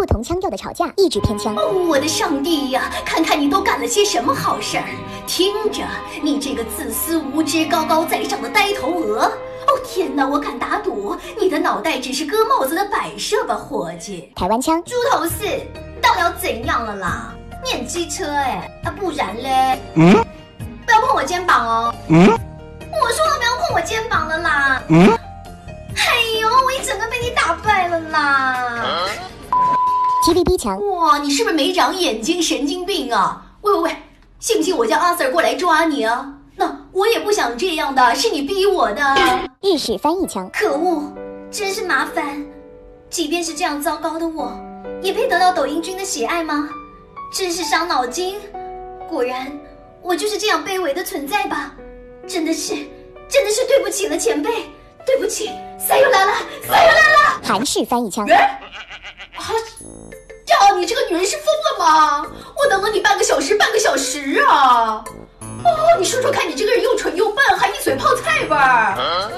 不同腔调的吵架，意志偏腔。哦，我的上帝呀！看看你都干了些什么好事儿！听着，你这个自私无知、高高在上的呆头鹅！哦天哪，我敢打赌，你的脑袋只是割帽子的摆设吧，伙计！台湾腔。猪头四，到底要怎样了啦？你很机车哎，啊不然嘞？嗯？不要碰我肩膀哦。嗯？我说了不要碰我肩膀了啦。嗯？！TVB 强。哇，你是不是没长眼睛，神经病啊？喂喂喂，信不信我叫阿 Sir 过来抓你啊？那我也不想这样的，是你逼我的。日式翻译腔。可恶，真是麻烦。即便是这样糟糕的我，也配得到抖音君的喜爱吗？真是伤脑筋。果然，我就是这样卑微的存在吧？真的是，真的是对不起了，前辈。对不起，赛又来了，赛又来了。韩式翻译腔。你这个女人是疯了吗？我等了你半个小时，半个小时啊！哦，你说说看，你这个人又蠢又笨，还一嘴泡菜味儿啊！